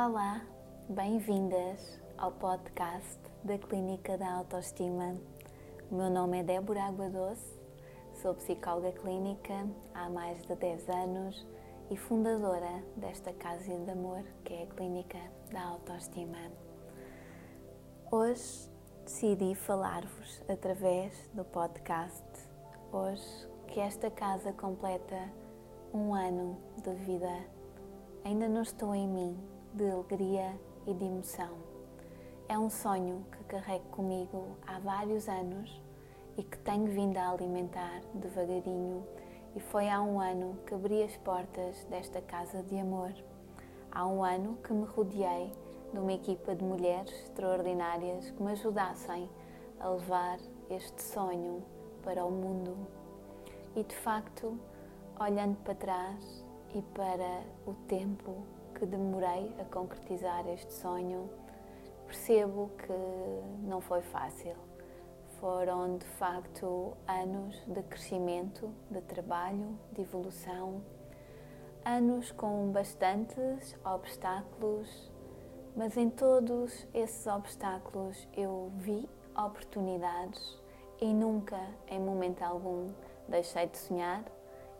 Olá, bem-vindas ao podcast da Clínica da Autoestima. O meu nome é Débora Água Doce, sou psicóloga clínica há mais de 10 anos e fundadora desta casa de amor que é a Clínica da Autoestima. Hoje decidi falar-vos através do podcast, hoje que esta casa completa um ano de vida. Ainda não estou em mim de alegria e de emoção. É um sonho que carrego comigo há vários anos e que tenho vindo a alimentar devagarinho. E foi há um ano que abri as portas desta casa de amor. Há um ano que me rodeei de uma equipa de mulheres extraordinárias que me ajudassem a levar este sonho para o mundo. E de facto, olhando para trás e para o tempo que demorei a concretizar este sonho, percebo que não foi fácil. Foram de facto anos de crescimento, de trabalho, de evolução, anos com bastantes obstáculos, mas em todos esses obstáculos eu vi oportunidades e nunca, em momento algum, deixei de sonhar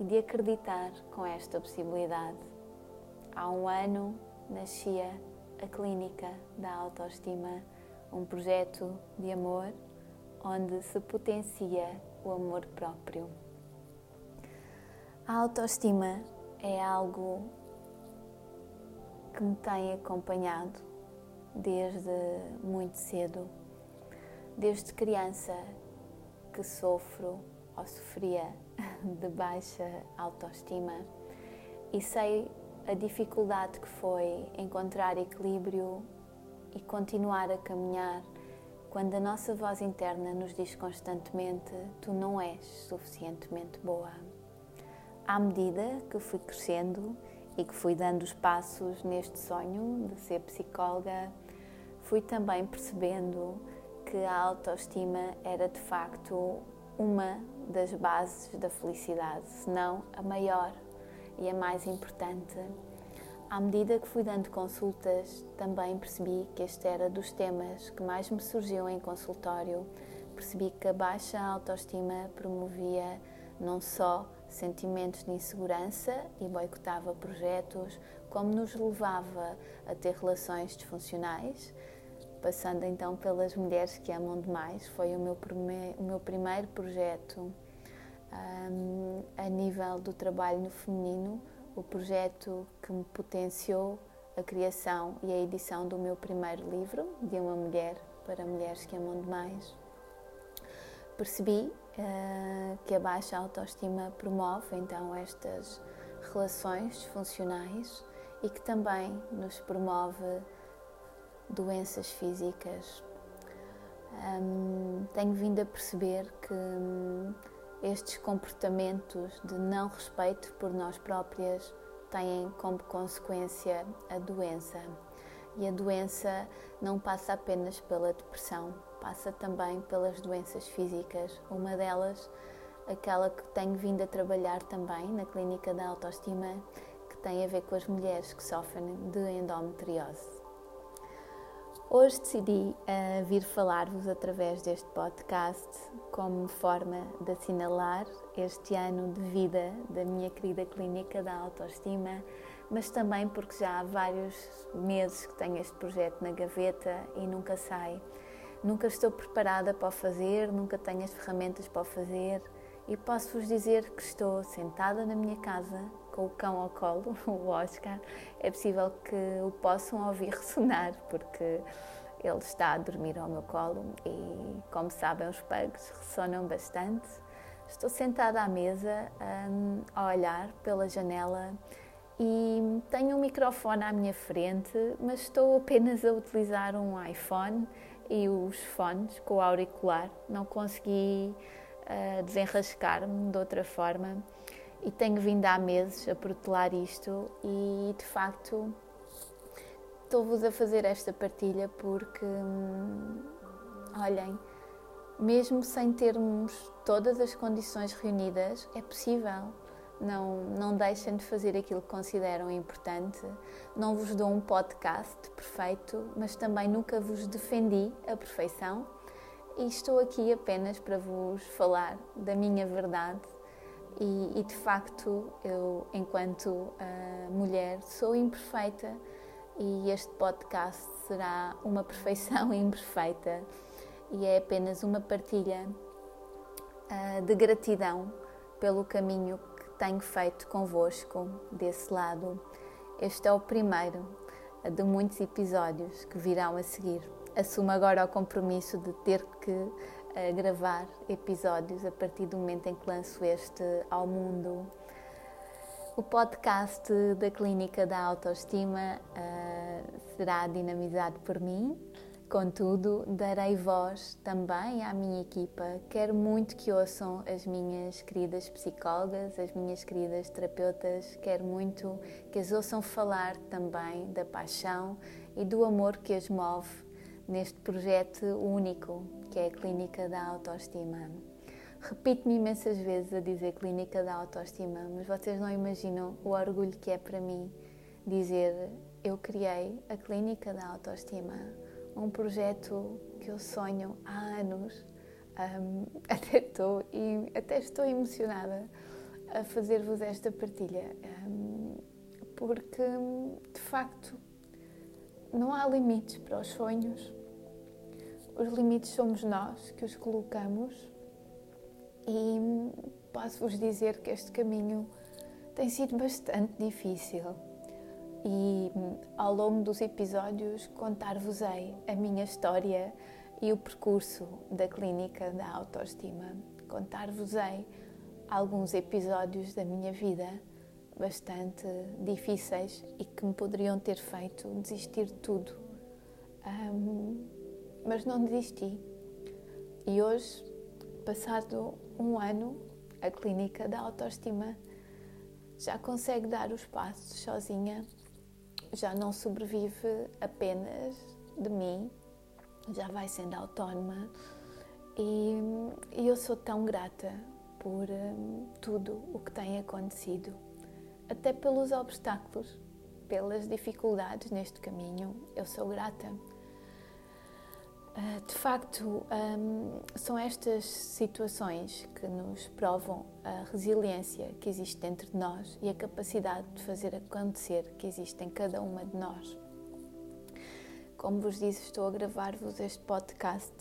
e de acreditar com esta possibilidade. Há um ano nascia a Clínica da Autoestima, um projeto de amor onde se potencia o amor próprio. A autoestima é algo que me tem acompanhado desde muito cedo, desde criança que sofro ou sofria de baixa autoestima e sei a dificuldade que foi encontrar equilíbrio e continuar a caminhar quando a nossa voz interna nos diz constantemente: Tu não és suficientemente boa. À medida que fui crescendo e que fui dando os passos neste sonho de ser psicóloga, fui também percebendo que a autoestima era de facto uma das bases da felicidade, se não a maior e a mais importante. À medida que fui dando consultas, também percebi que este era dos temas que mais me surgiu em consultório. Percebi que a baixa autoestima promovia não só sentimentos de insegurança e boicotava projetos, como nos levava a ter relações disfuncionais. Passando então pelas mulheres que amam demais, foi o meu, o meu primeiro projeto um, a nível do trabalho no feminino, o projeto que me potenciou a criação e a edição do meu primeiro livro, De uma Mulher para Mulheres que Amam Demais. Percebi uh, que a baixa autoestima promove então estas relações disfuncionais e que também nos promove doenças físicas. Um, tenho vindo a perceber que estes comportamentos de não respeito por nós próprias têm como consequência a doença. E a doença não passa apenas pela depressão, passa também pelas doenças físicas. Uma delas, aquela que tenho vindo a trabalhar também na Clínica da Autoestima, que tem a ver com as mulheres que sofrem de endometriose. Hoje decidi uh, vir falar-vos através deste podcast como forma de assinalar este ano de vida da minha querida clínica da autoestima, mas também porque já há vários meses que tenho este projeto na gaveta e nunca sai. Nunca estou preparada para o fazer, nunca tenho as ferramentas para o fazer e posso-vos dizer que estou sentada na minha casa com o cão ao colo, o Oscar, é possível que o possam ouvir ressonar, porque ele está a dormir ao meu colo e, como sabem, os pugs ressonam bastante. Estou sentada à mesa um, a olhar pela janela e tenho um microfone à minha frente, mas estou apenas a utilizar um iPhone e os fones com o auricular. Não consegui uh, desenrascar-me de outra forma e tenho vindo há meses a protelar isto e de facto estou-vos a fazer esta partilha porque, hum, olhem, mesmo sem termos todas as condições reunidas, é possível. não, não deixem de fazer aquilo que consideram importante. Não vos dou um podcast perfeito, mas também nunca vos defendi a perfeição e estou aqui apenas para vos falar da minha verdade. E, e de facto, eu, enquanto uh, mulher, sou imperfeita e este podcast será uma perfeição imperfeita e é apenas uma partilha uh, de gratidão pelo caminho que tenho feito convosco desse lado. Este é o primeiro de muitos episódios que virão a seguir. Assumo agora o compromisso de ter que uh, gravar episódios a partir do momento em que lanço este ao mundo. O podcast da Clínica da Autoestima uh, será dinamizado por mim, Contudo, darei voz também à minha equipa. Quero muito que ouçam as minhas queridas psicólogas, as minhas queridas terapeutas. Quero muito que as ouçam falar também da paixão e do amor que as move neste projeto único que é a Clínica da Autoestima. Repito-me imensas vezes a dizer Clínica da Autoestima, mas vocês não imaginam o orgulho que é para mim dizer eu criei a Clínica da Autoestima um projeto que eu sonho há anos. Um, até, estou, até estou emocionada a fazer-vos esta partilha, um, porque de facto não há limites para os sonhos. Os limites somos nós que os colocamos e posso-vos dizer que este caminho tem sido bastante difícil e ao longo dos episódios contar-vos-ei a minha história e o percurso da clínica da autoestima. Contar-vos-ei alguns episódios da minha vida bastante difíceis e que me poderiam ter feito desistir de tudo. Um, mas não desisti. E hoje, passado um ano, a clínica da autoestima já consegue dar os passos sozinha já não sobrevive apenas de mim, já vai sendo autónoma e, e eu sou tão grata por um, tudo o que tem acontecido, até pelos obstáculos, pelas dificuldades neste caminho, eu sou grata ah, de facto, são estas situações que nos provam a resiliência que existe dentro de nós e a capacidade de fazer acontecer que existe em cada uma de nós. Como vos disse, estou a gravar-vos este podcast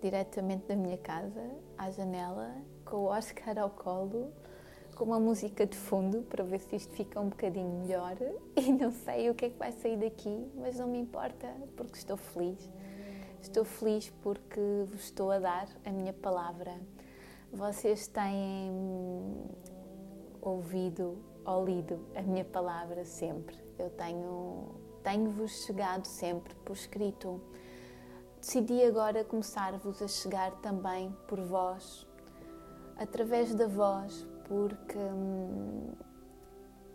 diretamente da minha casa, à janela, com o Oscar ao colo, com uma música de fundo para ver se isto fica um bocadinho melhor. E não sei o que é que vai sair daqui, mas não me importa, porque estou feliz Estou feliz porque vos estou a dar a minha palavra. Vocês têm ouvido ou lido a minha palavra sempre. Eu tenho tenho-vos chegado sempre por escrito. Decidi agora começar-vos a chegar também por vós, através da voz, porque hum,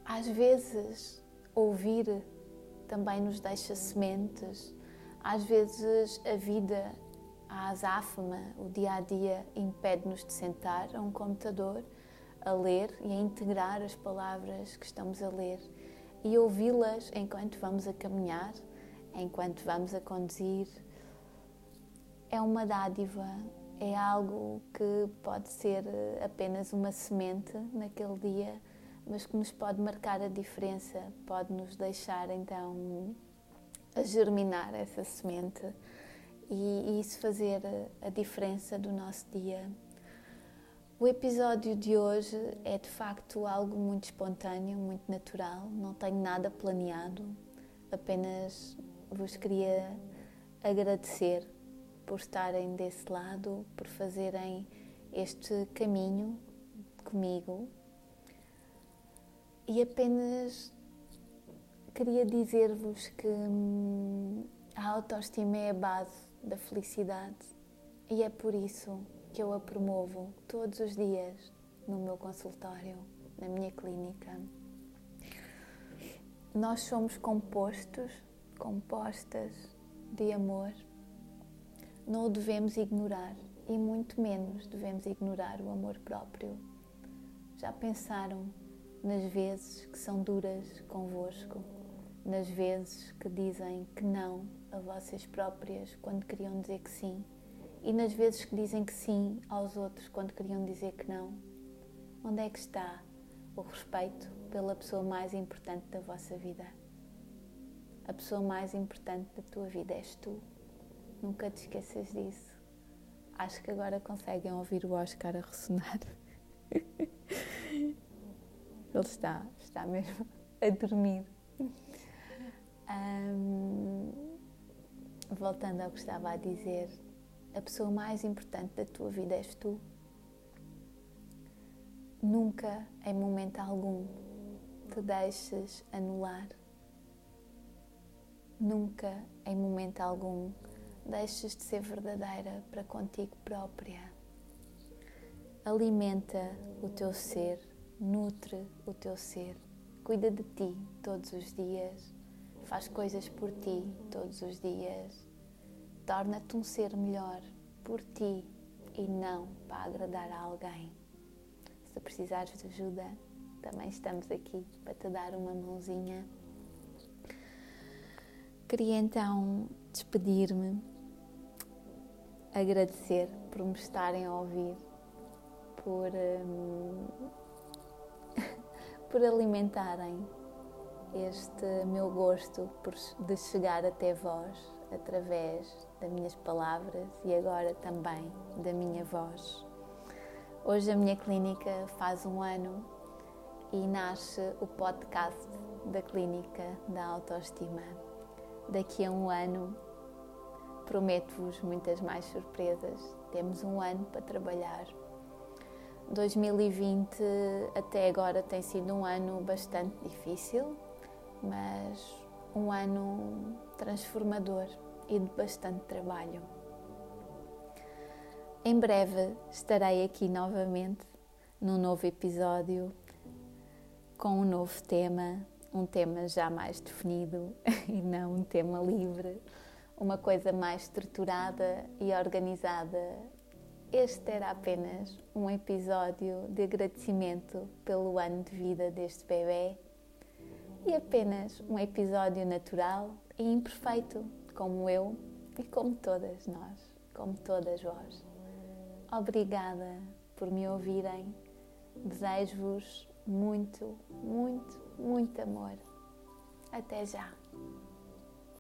às vezes ouvir também nos deixa sementes às vezes a vida, a azáfama, o dia a dia impede-nos de sentar a um computador a ler e a integrar as palavras que estamos a ler e ouvi-las enquanto vamos a caminhar, enquanto vamos a conduzir. É uma dádiva, é algo que pode ser apenas uma semente naquele dia, mas que nos pode marcar a diferença, pode nos deixar então a germinar essa semente e, e isso fazer a, a diferença do nosso dia. O episódio de hoje é de facto algo muito espontâneo, muito natural, não tenho nada planeado, apenas vos queria agradecer por estarem desse lado, por fazerem este caminho comigo e apenas queria dizer-vos que hum, a autoestima é a base da felicidade e é por isso que eu a promovo todos os dias no meu consultório, na minha clínica. Nós somos compostos, compostas de amor. Não o devemos ignorar e muito menos devemos ignorar o amor próprio. Já pensaram nas vezes que são duras convosco, nas vezes que dizem que não a vocês próprias quando queriam dizer que sim e nas vezes que dizem que sim aos outros quando queriam dizer que não. Onde é que está o respeito pela pessoa mais importante da vossa vida? A pessoa mais importante da tua vida és tu. Nunca te esqueças disso. Acho que agora conseguem ouvir o Oscar a ressonar. Ele está, está mesmo a dormir. Um, voltando ao que estava a dizer, a pessoa mais importante da tua vida és tu. Nunca, em momento algum, te deixes anular. Nunca, em momento algum, deixes de ser verdadeira para contigo própria. Alimenta o teu ser, nutre o teu ser, cuida de ti todos os dias, faz coisas por ti todos os dias, torna-te um ser melhor por ti e não para agradar a alguém. Se precisares de ajuda, também estamos aqui para te dar uma mãozinha. Queria então despedir-me agradecer por me estarem a ouvir, por, um, por alimentarem este meu gosto por, de chegar até vós através das minhas palavras e agora também da minha voz. Hoje a minha clínica faz um ano e nasce o podcast da Clínica da Autoestima. Daqui a um ano prometo-vos muitas mais surpresas. Temos um ano para trabalhar. 2020 até agora tem sido um ano bastante difícil, mas um ano transformador e de bastante trabalho. Em breve estarei aqui novamente num novo episódio com um novo tema, um tema já mais definido e não um tema livre uma coisa mais estruturada e organizada. Este era apenas um episódio de agradecimento pelo ano de vida deste bebê e apenas um episódio natural e imperfeito, como eu e como todas nós, como todas vós. Obrigada por me ouvirem. Desejo-vos muito, muito, muito amor. Até já!